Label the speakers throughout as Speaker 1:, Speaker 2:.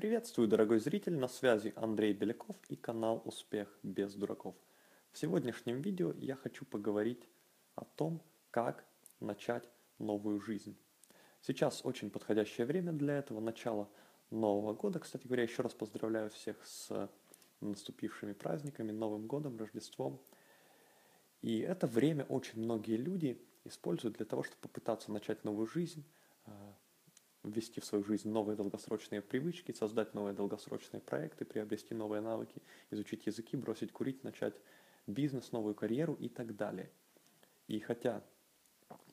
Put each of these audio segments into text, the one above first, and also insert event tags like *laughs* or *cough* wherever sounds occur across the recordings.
Speaker 1: Приветствую, дорогой зритель, на связи Андрей Беляков и канал Успех без дураков. В сегодняшнем видео я хочу поговорить о том, как начать новую жизнь. Сейчас очень подходящее время для этого, начало Нового года. Кстати говоря, еще раз поздравляю всех с наступившими праздниками, Новым годом, Рождеством. И это время очень многие люди используют для того, чтобы попытаться начать новую жизнь, ввести в свою жизнь новые долгосрочные привычки, создать новые долгосрочные проекты, приобрести новые навыки, изучить языки, бросить курить, начать бизнес, новую карьеру и так далее. И хотя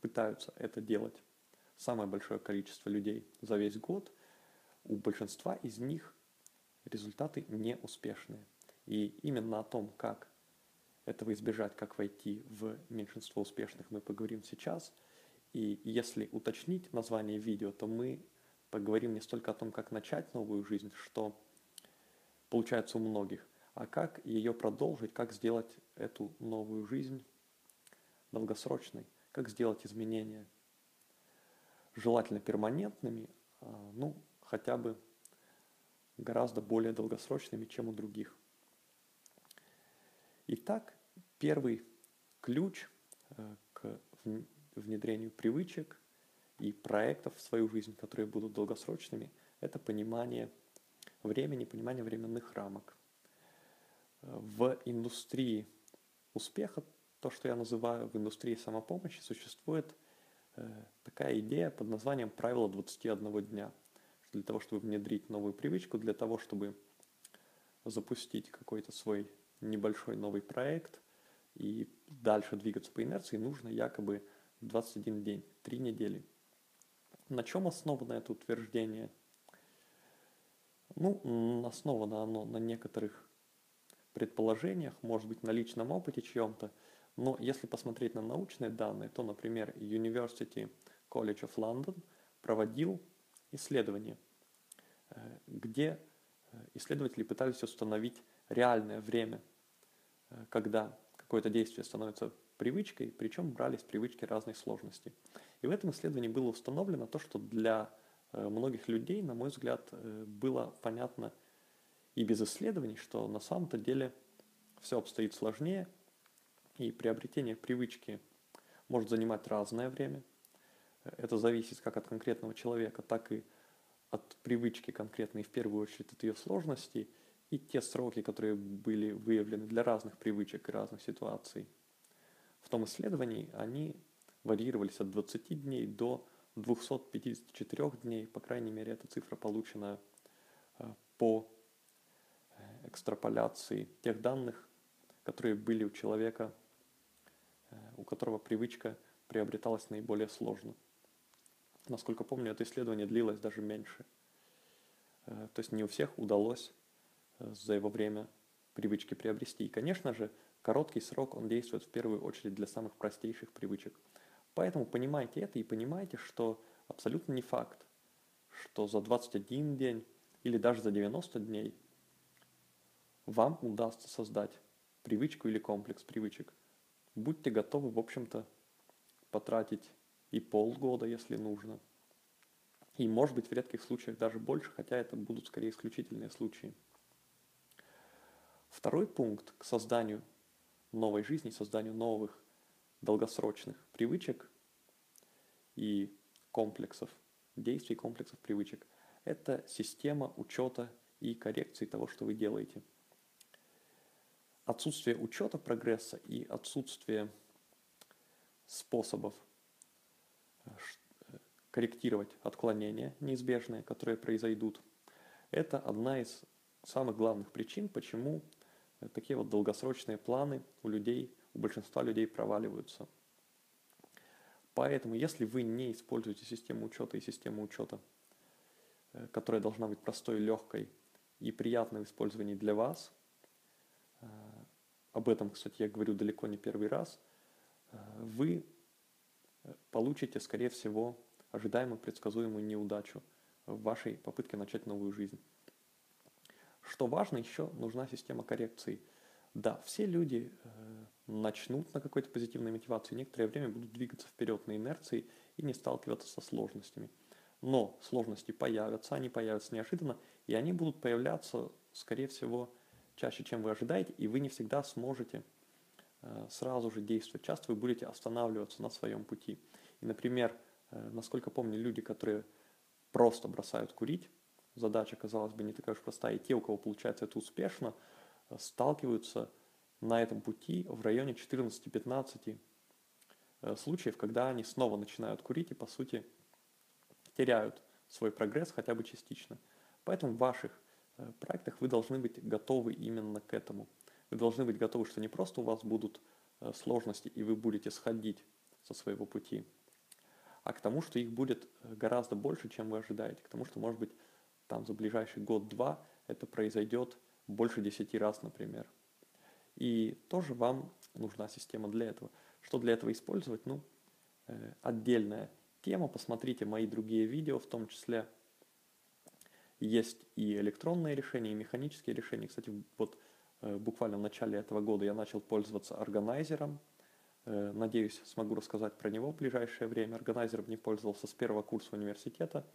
Speaker 1: пытаются это делать самое большое количество людей за весь год, у большинства из них результаты не успешные. И именно о том, как этого избежать, как войти в меньшинство успешных, мы поговорим сейчас – и если уточнить название видео, то мы поговорим не столько о том, как начать новую жизнь, что получается у многих, а как ее продолжить, как сделать эту новую жизнь долгосрочной, как сделать изменения желательно перманентными, а, ну, хотя бы гораздо более долгосрочными, чем у других. Итак, первый ключ э, к внедрению привычек и проектов в свою жизнь, которые будут долгосрочными, это понимание времени, понимание временных рамок. В индустрии успеха, то, что я называю в индустрии самопомощи, существует э, такая идея под названием правило 21 дня. Для того, чтобы внедрить новую привычку, для того, чтобы запустить какой-то свой небольшой новый проект и дальше двигаться по инерции, нужно якобы 21 день, 3 недели. На чем основано это утверждение? Ну, основано оно на некоторых предположениях, может быть, на личном опыте чьем-то, но если посмотреть на научные данные, то, например, University College of London проводил исследование, э, где э, исследователи пытались установить реальное время, э, когда какое-то действие становится привычкой, причем брались привычки разной сложности. И в этом исследовании было установлено то, что для э, многих людей, на мой взгляд, э, было понятно и без исследований, что на самом-то деле все обстоит сложнее, и приобретение привычки может занимать разное время. Это зависит как от конкретного человека, так и от привычки конкретной, в первую очередь от ее сложности, и те сроки, которые были выявлены для разных привычек и разных ситуаций – в том исследовании они варьировались от 20 дней до 254 дней, по крайней мере, эта цифра получена э, по э, экстраполяции тех данных, которые были у человека, э, у которого привычка приобреталась наиболее сложно. Насколько помню, это исследование длилось даже меньше. То есть не у всех удалось за его время привычки приобрести. И, конечно же, Короткий срок он действует в первую очередь для самых простейших привычек. Поэтому понимайте это и понимайте, что абсолютно не факт, что за 21 день или даже за 90 дней вам удастся создать привычку или комплекс привычек. Будьте готовы, в общем-то, потратить и полгода, если нужно. И, может быть, в редких случаях даже больше, хотя это будут скорее исключительные случаи. Второй пункт к созданию новой жизни, созданию новых долгосрочных привычек и комплексов действий, комплексов привычек. Это система учета и коррекции того, что вы делаете. Отсутствие учета прогресса и отсутствие способов э, э, корректировать отклонения неизбежные, которые произойдут, это одна из самых главных причин, почему такие вот долгосрочные планы у людей, у большинства людей проваливаются. Поэтому, если вы не используете систему учета и систему учета, э, которая должна быть простой, легкой и приятной в использовании для вас, э, об этом, кстати, я говорю далеко не первый раз, э, вы получите, скорее всего, ожидаемую предсказуемую неудачу в вашей попытке начать новую жизнь. Что важно еще, нужна система коррекции. Да, все люди э, начнут на какой-то позитивной мотивации, некоторое время будут двигаться вперед на инерции и не сталкиваться со сложностями. Но сложности появятся, они появятся неожиданно, и они будут появляться, скорее всего, чаще, чем вы ожидаете, и вы не всегда сможете э, сразу же действовать. Часто вы будете останавливаться на своем пути. И, например, э, насколько помню, люди, которые просто бросают курить, задача, казалось бы, не такая уж простая, и те, у кого получается это успешно, э, сталкиваются на этом пути в районе 14-15 случаев, когда они снова начинают курить и, по сути, теряют свой прогресс хотя бы частично. Поэтому в ваших Э, проектах вы должны быть готовы именно к этому. Вы должны быть готовы, что не просто у вас будут э, сложности, и вы будете сходить со своего пути, а к тому, что их будет э, гораздо больше, чем вы ожидаете. К тому, что, может быть, там за ближайший год-два это произойдет больше десяти раз, например. И тоже вам нужна система для этого. Что для этого использовать? Ну, отдельная тема. Посмотрите мои другие видео, в том числе есть и электронные решения, и механические решения. Кстати, вот э, буквально в начале этого года я начал пользоваться органайзером. Э, надеюсь, смогу рассказать про него в ближайшее время. Органайзером не пользовался с первого курса университета.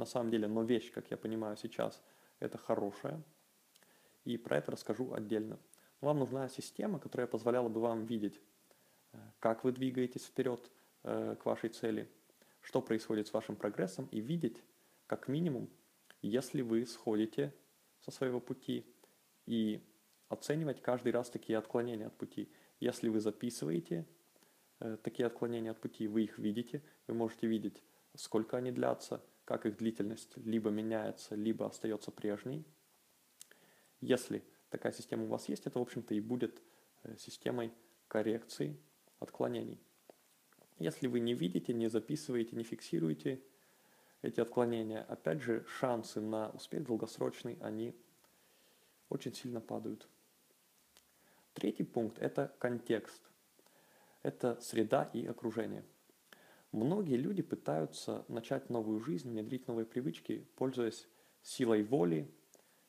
Speaker 1: На самом деле, но вещь, как я понимаю сейчас, это хорошая. И про это расскажу отдельно. Вам нужна система, которая позволяла бы вам видеть, э, как вы двигаетесь вперед к вашей цели, что происходит с вашим прогрессом, и видеть, как минимум, если вы сходите со своего пути и оценивать каждый раз такие отклонения от пути. Если вы записываете э, такие отклонения от пути, вы их видите, вы можете видеть, сколько они длятся, как их длительность либо меняется, либо остается прежней. Если такая система у вас есть, это, в общем-то, и будет э, системой коррекции отклонений. Если вы не видите, не записываете, не фиксируете эти отклонения, опять же, шансы на успех долгосрочный, они очень сильно падают. Третий пункт – это контекст. Это среда и окружение. Многие люди пытаются начать новую жизнь, внедрить новые привычки, пользуясь силой воли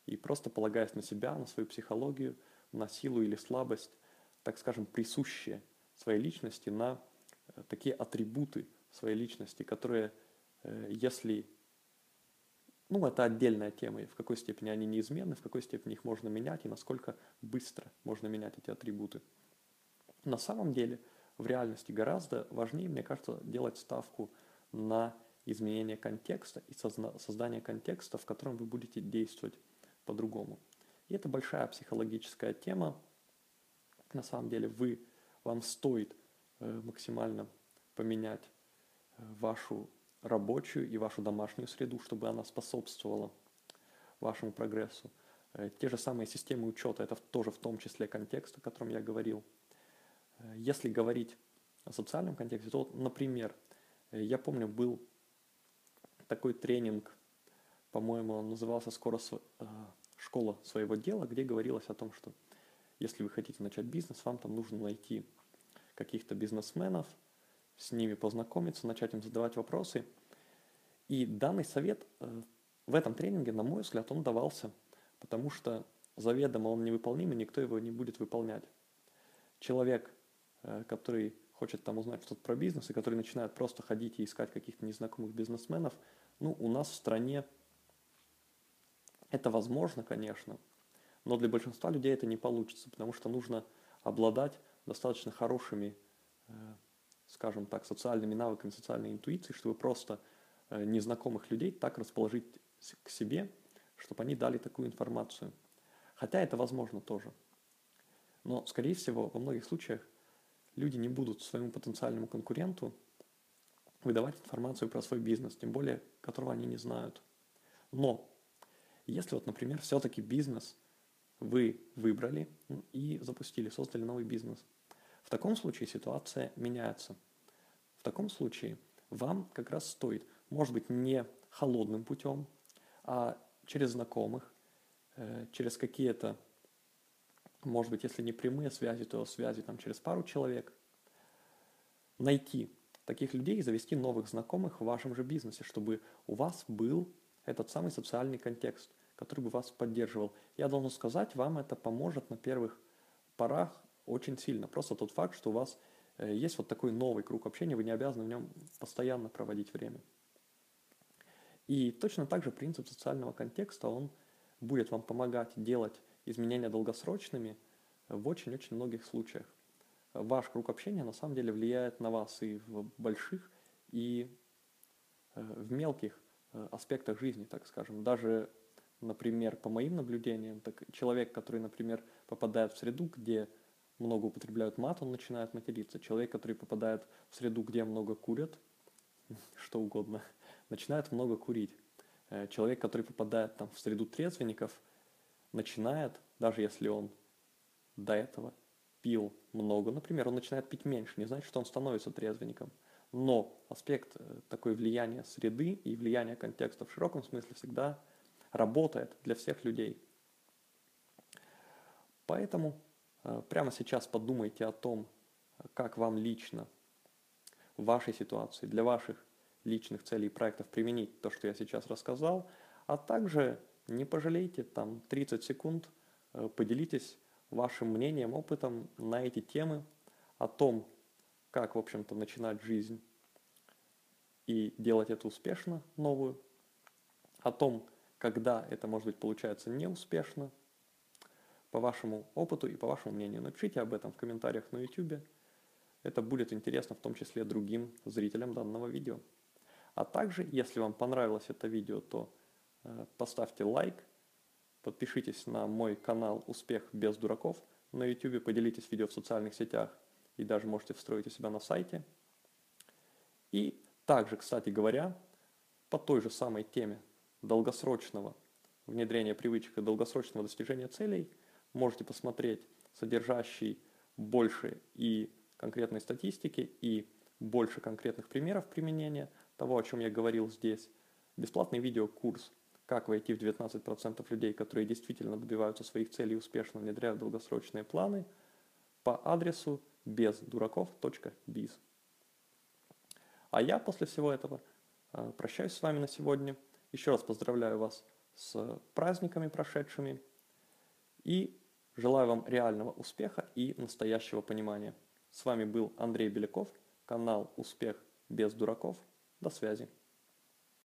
Speaker 1: и просто полагаясь на себя, на свою психологию, на силу или слабость, так скажем, присущие своей личности, на э, такие атрибуты своей личности, которые Э, если, ну, это отдельная тема, в какой степени они неизменны, в какой степени их можно менять и насколько быстро можно менять эти атрибуты. На самом деле, в реальности гораздо важнее, мне кажется, делать ставку на изменение контекста и создание контекста, в котором вы будете действовать по-другому. И это большая психологическая тема. На самом деле вы, вам стоит э, максимально поменять э, вашу рабочую и вашу домашнюю среду, чтобы она способствовала вашему прогрессу. Э, те же самые системы учета, это тоже в том числе контекст, о котором я говорил. Э, если говорить о социальном контексте, то, например, э, я помню, был такой тренинг, по-моему, он назывался «Скоро школа своего дела», где говорилось о том, что если вы хотите начать бизнес, вам там нужно найти каких-то бизнесменов, с ними познакомиться, начать им задавать вопросы. И данный совет э, в этом тренинге, на мой взгляд, он давался, потому что заведомо он невыполним, и никто его не будет выполнять. Человек, э, который хочет там узнать что-то про бизнес, и который начинает просто ходить и искать каких-то незнакомых бизнесменов, ну, у нас в стране это возможно, конечно, но для большинства людей это не получится, потому что нужно обладать достаточно хорошими э, скажем так, социальными навыками, социальной интуицией, чтобы просто э, незнакомых людей так расположить к себе, чтобы они дали такую информацию. Хотя это возможно тоже. Но, скорее всего, во многих случаях люди не будут своему потенциальному конкуренту выдавать информацию про свой бизнес, тем более, которого они не знают. Но, если вот, например, все-таки бизнес вы выбрали и запустили, создали новый бизнес – в таком случае ситуация меняется. В таком случае вам как раз стоит, может быть, не холодным путем, а через знакомых, э, через какие-то, может быть, если не прямые связи, то связи там через пару человек, найти таких людей и завести новых знакомых в вашем же бизнесе, чтобы у вас был этот самый социальный контекст, который бы вас поддерживал. Я должен сказать, вам это поможет на первых порах очень сильно. Просто тот факт, что у вас э, есть вот такой новый круг общения, вы не обязаны в нем постоянно проводить время. И точно так же принцип социального контекста, он будет вам помогать делать изменения долгосрочными в очень-очень многих случаях. Ваш круг общения на самом деле влияет на вас и в больших, и э, в мелких э, аспектах жизни, так скажем. Даже, например, по моим наблюдениям, так человек, который, например, попадает в среду, где много употребляют мат, он начинает материться. Человек, который попадает в среду, где много курят, *laughs* что угодно, начинает много курить. Э, человек, который попадает там, в среду трезвенников, начинает, даже если он до этого пил много, например, он начинает пить меньше, не значит, что он становится трезвенником. Но аспект э, такой влияния среды и влияния контекста в широком смысле всегда работает для всех людей. Поэтому э, прямо сейчас подумайте о том, как вам лично в вашей ситуации, для ваших личных целей и проектов применить то, что я сейчас рассказал, а также не пожалейте там 30 секунд, э, поделитесь вашим мнением, опытом на эти темы, о том, как, в общем-то, начинать жизнь и делать это успешно, новую, о том, когда это, может быть, получается неуспешно, по вашему опыту и по вашему мнению. Напишите об этом в комментариях на YouTube. Это будет интересно в том числе другим зрителям данного видео. А также, если вам понравилось это видео, то поставьте лайк, подпишитесь на мой канал «Успех без дураков» на YouTube, поделитесь видео в социальных сетях и даже можете встроить у себя на сайте. И также, кстати говоря, по той же самой теме долгосрочного внедрения привычек и долгосрочного достижения целей можете посмотреть содержащий больше и конкретной статистики, и больше конкретных примеров применения – того, о чем я говорил здесь. Бесплатный видеокурс «Как войти в 19% людей, которые действительно добиваются своих целей и успешно внедряют долгосрочные планы» по адресу бездураков.biz. А я после всего этого э, прощаюсь с вами на сегодня. Еще раз поздравляю вас с праздниками прошедшими и желаю вам реального успеха и настоящего понимания. С вами был Андрей Беляков, канал «Успех без дураков». До связи.